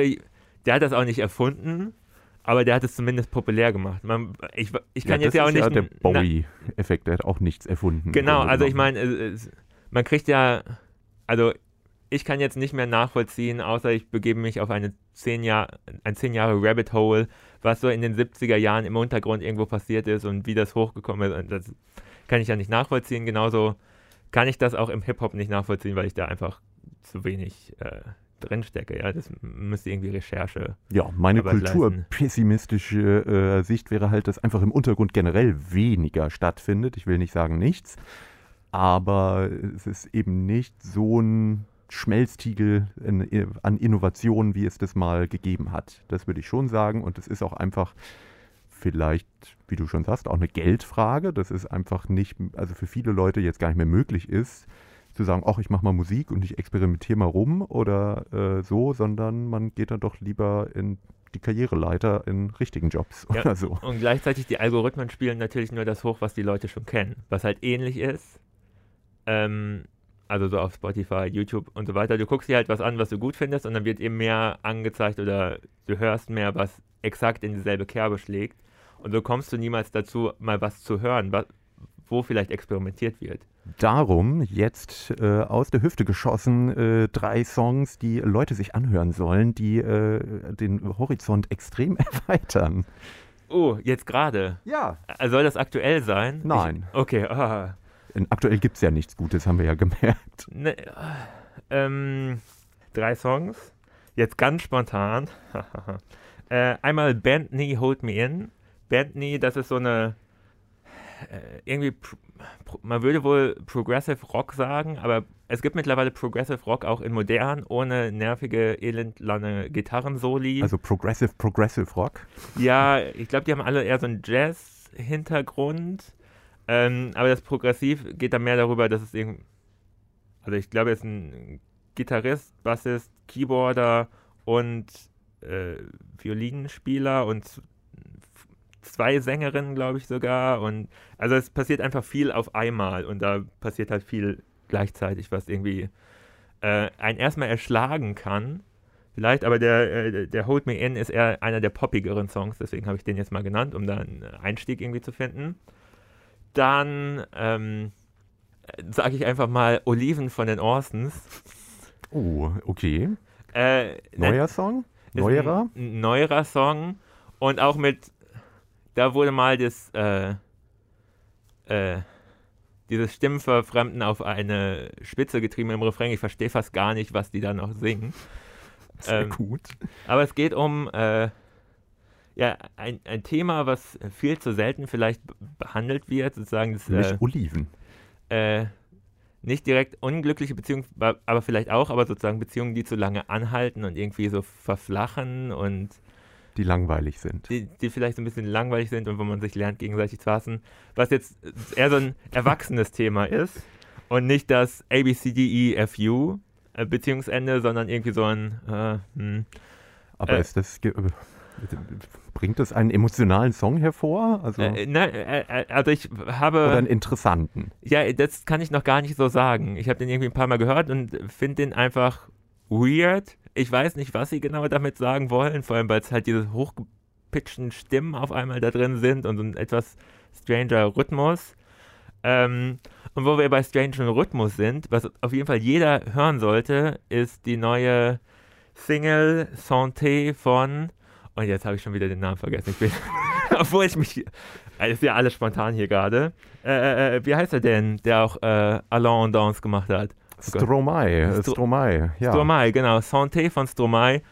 der hat das auch nicht erfunden, aber der hat es zumindest populär gemacht. Man, ich, ich kann ja, jetzt ja auch nicht. ja der Bowie-Effekt, der hat auch nichts erfunden. Genau, also ich meine, man kriegt ja, also ich kann jetzt nicht mehr nachvollziehen, außer ich begebe mich auf eine zehn Jahr, ein zehn Jahre Rabbit Hole, was so in den 70er Jahren im Untergrund irgendwo passiert ist und wie das hochgekommen ist. Und das kann ich ja nicht nachvollziehen. Genauso kann ich das auch im Hip-Hop nicht nachvollziehen, weil ich da einfach zu wenig äh, drinstecke. Ja, das müsste irgendwie Recherche. Ja, meine kulturpessimistische äh, Sicht wäre halt, dass einfach im Untergrund generell weniger stattfindet. Ich will nicht sagen nichts, aber es ist eben nicht so ein Schmelztiegel in, an Innovationen, wie es das mal gegeben hat. Das würde ich schon sagen. Und es ist auch einfach vielleicht, wie du schon sagst, auch eine Geldfrage. Das ist einfach nicht, also für viele Leute jetzt gar nicht mehr möglich ist, zu sagen, ach, ich mache mal Musik und ich experimentiere mal rum oder äh, so, sondern man geht dann doch lieber in die Karriereleiter in richtigen Jobs Ja. oder so. Und gleichzeitig die Algorithmen spielen natürlich nur das hoch, was die Leute schon kennen. Was halt ähnlich ist. Ähm, also so auf Spotify, YouTube und so weiter. Du guckst dir halt was an, was du gut findest und dann wird eben mehr angezeigt oder du hörst mehr, was exakt in dieselbe Kerbe schlägt. Und so kommst du niemals dazu, mal was zu hören, was, wo vielleicht experimentiert wird. Darum jetzt äh, aus der Hüfte geschossen äh, drei Songs, die Leute sich anhören sollen, die äh, den Horizont extrem erweitern. Oh, jetzt gerade. Ja. Äh, Soll das aktuell sein? Nein. Ich, okay, ah. Aktuell gibt es ja nichts Gutes, haben wir ja gemerkt. Ne, ähm, drei Songs. Jetzt ganz spontan. äh, einmal Band Knee Hold Me In. Band Knee, das ist so eine. Äh, irgendwie. Man würde wohl Progressive Rock sagen, aber es gibt mittlerweile Progressive Rock auch in modern, ohne nervige, elendlange Gitarrensoli. Also Progressive, Progressive Rock. Ja, ich glaube, die haben alle eher so einen Jazz-Hintergrund. Ähm, aber das Progressiv geht dann mehr darüber, dass es irgendwie. Also, ich glaube, es ist ein Gitarrist, Bassist, Keyboarder und äh, Violinspieler und zwei Sängerinnen, glaube ich sogar. Und also, es passiert einfach viel auf einmal und da passiert halt viel gleichzeitig, was irgendwie äh, einen erstmal erschlagen kann. Vielleicht, aber der, äh, der Hold Me In ist eher einer der poppigeren Songs, deswegen habe ich den jetzt mal genannt, um da einen Einstieg irgendwie zu finden. Dann ähm, sage ich einfach mal Oliven von den Orsons. Oh, okay. Äh, Neuer Song? Neuerer? Neuerer Song und auch mit, da wurde mal das, äh, äh, dieses Stimmenverfremden auf eine Spitze getrieben im Refrain. Ich verstehe fast gar nicht, was die da noch singen. Sehr ähm, gut. Aber es geht um äh, ja, ein, ein Thema, was viel zu selten vielleicht behandelt wird, sozusagen. Das, Nämlich äh, Oliven. Äh, nicht direkt unglückliche Beziehungen, aber vielleicht auch, aber sozusagen Beziehungen, die zu lange anhalten und irgendwie so verflachen und die langweilig sind. Die, die vielleicht so ein bisschen langweilig sind und wo man sich lernt, gegenseitig zu hassen. Was jetzt eher so ein erwachsenes Thema ist und nicht das ABCDEFU äh, Beziehungsende, sondern irgendwie so ein. Äh, hm, aber äh, ist das. Bringt das einen emotionalen Song hervor? Also, äh, na, äh, äh, also ich habe. Oder einen interessanten? Ja, das kann ich noch gar nicht so sagen. Ich habe den irgendwie ein paar Mal gehört und finde den einfach weird. Ich weiß nicht, was sie genau damit sagen wollen, vor allem weil es halt diese hochgepitchten Stimmen auf einmal da drin sind und so ein etwas stranger Rhythmus. Ähm, und wo wir bei strangen Rhythmus sind, was auf jeden Fall jeder hören sollte, ist die neue Single Santé von und jetzt habe ich schon wieder den Namen vergessen. Ich bin, obwohl ich mich. Es ist ja alles spontan hier gerade. Äh, äh, äh, wie heißt er denn, der auch äh, Alain Dance gemacht hat? Oh Stromae. Stro Stromae, ja. Stromae, genau. Santé von Stromae.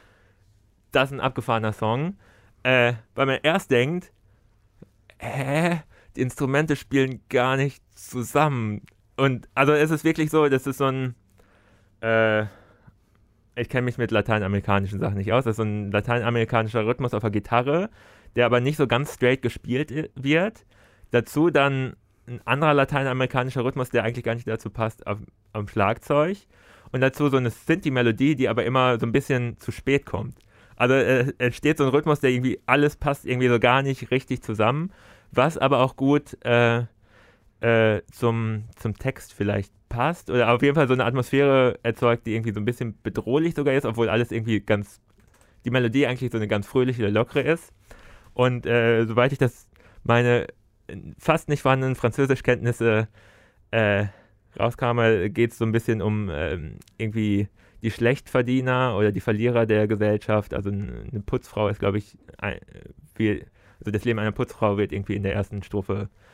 Das ist ein abgefahrener Song. Äh, weil man erst denkt, hä? Die Instrumente spielen gar nicht zusammen. Und also es ist wirklich so, das ist so ein. Ich kenne mich mit lateinamerikanischen Sachen nicht aus. Das ist so ein lateinamerikanischer Rhythmus auf der Gitarre, der aber nicht so ganz straight gespielt wird. Dazu dann ein anderer lateinamerikanischer Rhythmus, der eigentlich gar nicht dazu passt, auf, am Schlagzeug. Und dazu so eine Synthi-Melodie, die aber immer so ein bisschen zu spät kommt. Also äh, entsteht so ein Rhythmus, der irgendwie alles passt irgendwie so gar nicht richtig zusammen, was aber auch gut äh, äh, zum, zum Text vielleicht passt oder auf jeden Fall so eine Atmosphäre erzeugt, die irgendwie so ein bisschen bedrohlich sogar ist, obwohl alles irgendwie ganz, die Melodie eigentlich so eine ganz fröhliche, lockere ist. Und äh, soweit ich das meine fast nicht vorhandenen Französischkenntnisse äh, rauskam, geht es so ein bisschen um ähm, irgendwie die Schlechtverdiener oder die Verlierer der Gesellschaft. Also eine Putzfrau ist, glaube ich, ein, viel, also das Leben einer Putzfrau wird irgendwie in der ersten Strophe äh,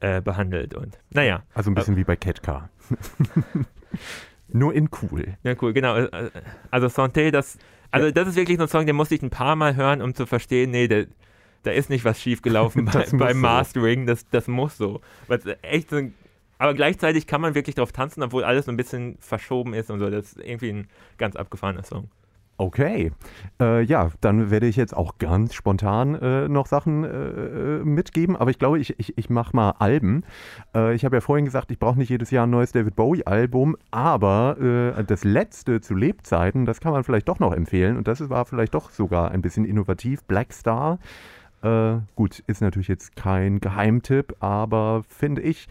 behandelt. Und naja. Also ein bisschen äh, wie bei Ketka. Nur in cool. Ja, cool, genau. Äh, äh, also Santé, das, also das ist wirklich so ein Song, den musste ich ein paar Mal hören, um zu verstehen, nee, der, da ist nicht was schiefgelaufen bei, beim so. Mastering, das, das muss so. Weil echt so aber gleichzeitig kann man wirklich drauf tanzen, obwohl alles so ein bisschen verschoben ist und so. Das ist irgendwie ein ganz abgefahrener Song. Okay, äh, ja, dann werde ich jetzt auch ganz spontan äh, noch Sachen äh, äh mitgeben, aber ich glaube, ich, ich, ich mache mal Alben. Äh, ich habe ja vorhin gesagt, ich brauche nicht jedes Jahr ein neues David Bowie-Album, aber äh, das letzte zu Lebzeiten, das kann man vielleicht doch noch empfehlen. Und das war vielleicht doch sogar ein bisschen innovativ. Black Star, gut, ist natürlich jetzt kein Geheimtipp, aber finde ich,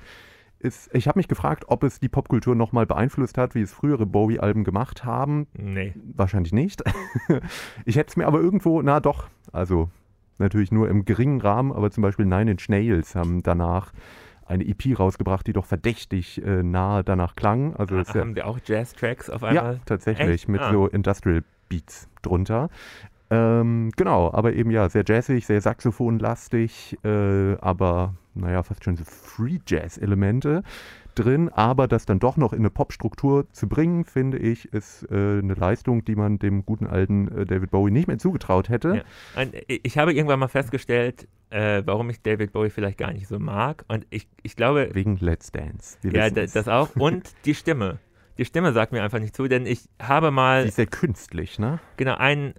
ist, ich habe mich gefragt, ob es die Popkultur nochmal beeinflusst hat, wie es frühere Bowie-Alben gemacht haben. Nee. Wahrscheinlich nicht. ich hätte es mir aber irgendwo, na doch, also natürlich nur im geringen Rahmen, aber zum Beispiel Nine Inch Nails haben danach eine EP rausgebracht, die doch verdächtig äh, nahe danach klang. Also ah, haben ja, wir auch Jazz-Tracks auf einmal? Ja, tatsächlich, Echt? mit ah. so Industrial Beats drunter. Ähm, genau, aber eben ja, sehr jazzig, sehr saxophonlastig, äh, aber naja, fast schon so Free Jazz-Elemente drin, aber das dann doch noch in eine Popstruktur zu bringen, finde ich, ist äh, eine Leistung, die man dem guten alten äh, David Bowie nicht mehr zugetraut hätte. Ja. ich habe irgendwann mal festgestellt, äh, warum ich David Bowie vielleicht gar nicht so mag. Und ich, ich glaube. Wegen Let's Dance. Ja, das auch. Und die Stimme. Die Stimme sagt mir einfach nicht zu, denn ich habe mal. Die ist sehr künstlich, ne? Genau, einen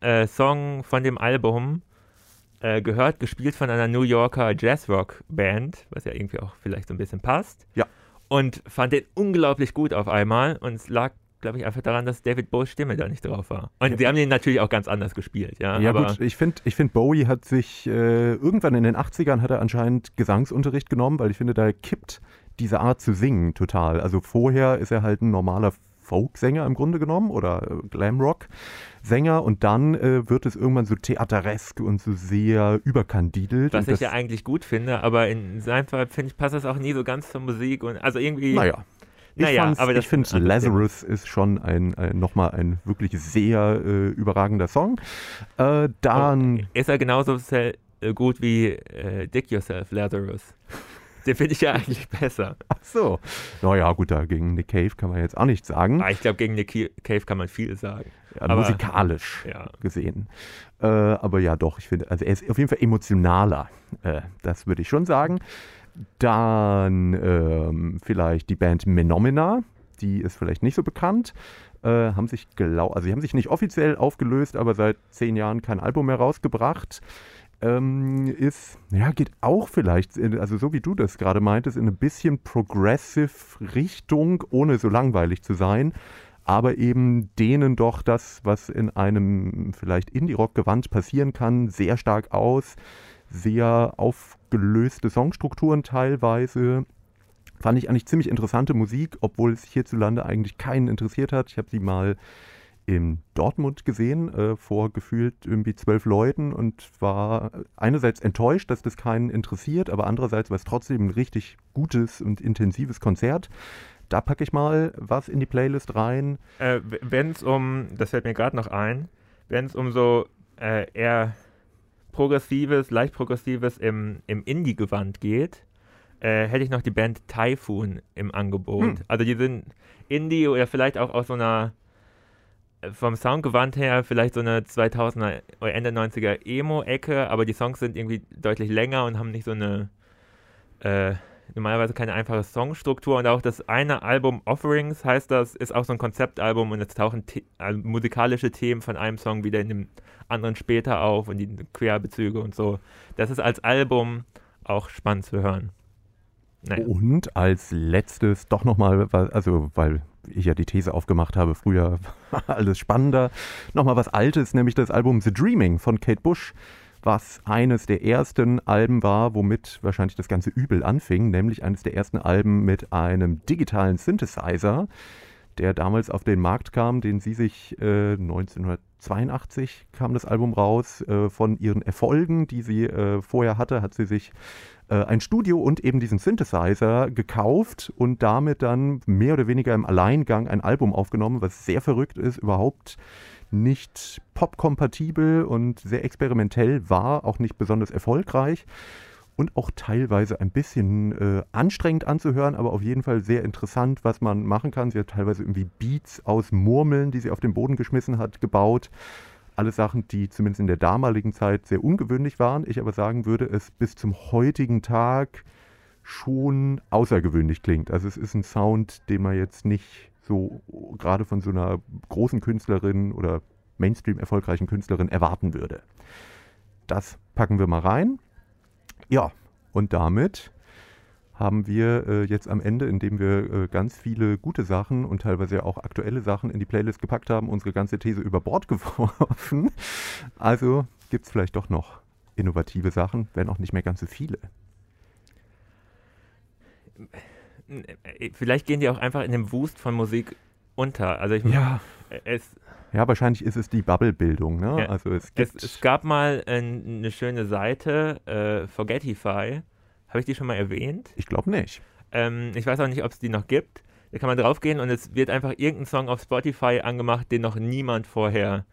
äh, Song von dem Album äh, gehört, gespielt von einer New Yorker Jazzrock-Band, was ja irgendwie auch vielleicht so ein bisschen passt. Ja. Und fand den unglaublich gut auf einmal und es lag glaube ich, einfach daran, dass David Bowies Stimme da nicht drauf war. Und ja. sie haben den natürlich auch ganz anders gespielt, ja. Ja, gut, ich finde, ich find, Bowie hat sich äh, irgendwann in den 80ern hat er anscheinend Gesangsunterricht genommen, weil ich finde, da kippt diese Art zu singen total. Also vorher ist er halt ein normaler Folksänger im Grunde genommen oder äh, Glamrock-Sänger und dann äh, wird es irgendwann so theateresk und so sehr überkandidelt. Was ich ja eigentlich gut finde, aber in seinem Fall finde ich, passt das auch nie so ganz zur Musik und also irgendwie. Naja. Ich, naja, aber ich finde, Lazarus ist schon ein, ein nochmal ein wirklich sehr äh, überragender Song. Äh, dann. Oh, ist er genauso äh, gut wie äh, Dick Yourself, Lazarus? Den finde ich ja eigentlich besser. Ach so. Naja, gut, da gegen Nick Cave kann man jetzt auch nichts sagen. Ah, ich glaube, gegen Nick Cave kann man viel sagen. Ja, aber, musikalisch ja. gesehen. Äh, aber ja, doch, ich finde, also er ist auf jeden Fall emotionaler. Äh, das würde ich schon sagen. Dann ähm, vielleicht die Band Menomina. Die ist vielleicht nicht so bekannt. Äh, haben sich genau, also sie haben sich nicht offiziell aufgelöst, aber seit zehn Jahren kein Album mehr rausgebracht ähm, ist, ja, geht auch vielleicht, also so wie du das gerade meintest, in ein bisschen progressive Richtung, ohne so langweilig zu sein, aber eben denen doch das, was in einem vielleicht Indie-Rock-Gewand passieren kann, sehr stark aus, sehr aufgelöste Songstrukturen teilweise. Fand ich eigentlich ziemlich interessante Musik, obwohl es hierzulande eigentlich keinen interessiert hat. Ich habe sie mal in Dortmund gesehen, äh, vor gefühlt irgendwie zwölf Leuten und war einerseits enttäuscht, dass das keinen interessiert, aber andererseits war es trotzdem ein richtig gutes und intensives Konzert. Da packe ich mal was in die Playlist rein. Äh, wenn es um, das fällt mir gerade noch ein, wenn es um so äh, eher progressives, leicht progressives im, im Indie-Gewand geht, äh, hätte ich noch die Band Typhoon im Angebot. Hm. Also die sind Indie oder vielleicht auch aus so einer vom Soundgewand her vielleicht so eine 2000er oder Ende 90er Emo-Ecke, aber die Songs sind irgendwie deutlich länger und haben nicht so eine äh, normalerweise keine einfache Songstruktur und auch das eine Album Offerings heißt das, ist auch so ein Konzeptalbum und jetzt tauchen The also musikalische Themen von einem Song wieder in dem anderen später auf und die Querbezüge und so. Das ist als Album auch spannend zu hören. Naja. Und als letztes doch nochmal, also weil ich ja die These aufgemacht habe, früher war alles spannender. Nochmal was Altes, nämlich das Album The Dreaming von Kate Bush, was eines der ersten Alben war, womit wahrscheinlich das ganze Übel anfing, nämlich eines der ersten Alben mit einem digitalen Synthesizer, der damals auf den Markt kam, den sie sich äh, 1982 kam das Album raus. Äh, von ihren Erfolgen, die sie äh, vorher hatte, hat sie sich ein Studio und eben diesen Synthesizer gekauft und damit dann mehr oder weniger im Alleingang ein Album aufgenommen, was sehr verrückt ist, überhaupt nicht pop-kompatibel und sehr experimentell war, auch nicht besonders erfolgreich und auch teilweise ein bisschen äh, anstrengend anzuhören, aber auf jeden Fall sehr interessant, was man machen kann. Sie hat teilweise irgendwie Beats aus Murmeln, die sie auf den Boden geschmissen hat, gebaut alles Sachen, die zumindest in der damaligen Zeit sehr ungewöhnlich waren. Ich aber sagen würde, es bis zum heutigen Tag schon außergewöhnlich klingt. Also es ist ein Sound, den man jetzt nicht so gerade von so einer großen Künstlerin oder Mainstream erfolgreichen Künstlerin erwarten würde. Das packen wir mal rein. Ja, und damit haben wir äh, jetzt am Ende, indem wir äh, ganz viele gute Sachen und teilweise auch aktuelle Sachen in die Playlist gepackt haben, unsere ganze These über Bord geworfen. Also gibt es vielleicht doch noch innovative Sachen, wenn auch nicht mehr ganz so viele. Äh, vielleicht gehen die auch einfach in dem Wust von Musik unter. Also ich ja. Es, ja, wahrscheinlich ist es die Bubble-Bildung. Ne? Ja. Also es, es, es, gab mal äh, eine schöne Seite, äh, Forgetify, habe ich die schon mal erwähnt? Ich glaube nicht. Ähm, ich weiß auch nicht, ob es die noch gibt. Da kann man draufgehen und es wird einfach irgendein Song auf Spotify angemacht, den noch niemand vorher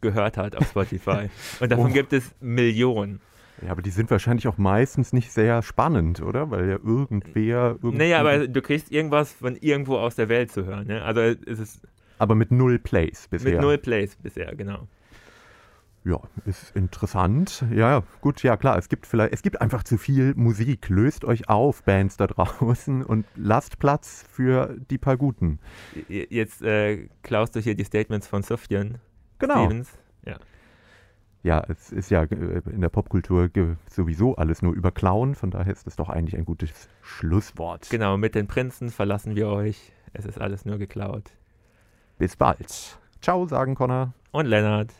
gehört hat auf Spotify. und davon oh. gibt es Millionen. Ja, aber die sind wahrscheinlich auch meistens nicht sehr spannend, oder? Weil ja irgendwer. Naja, aber du kriegst irgendwas von irgendwo aus der Welt zu hören. Ne? Also es ist. Aber mit null Plays bisher. Mit null Plays bisher, genau. Ja, ist interessant. Ja, gut, ja klar, es gibt vielleicht, es gibt einfach zu viel Musik. Löst euch auf, Bands da draußen, und lasst Platz für die paar Guten. Jetzt äh, klaust du hier die Statements von Sufjan genau. Stevens. Ja. Ja, es ist ja äh, in der Popkultur sowieso alles nur über Klauen, von daher ist das doch eigentlich ein gutes Schlusswort. Genau, mit den Prinzen verlassen wir euch. Es ist alles nur geklaut. Bis bald. Ciao, sagen Connor. Und Lennart.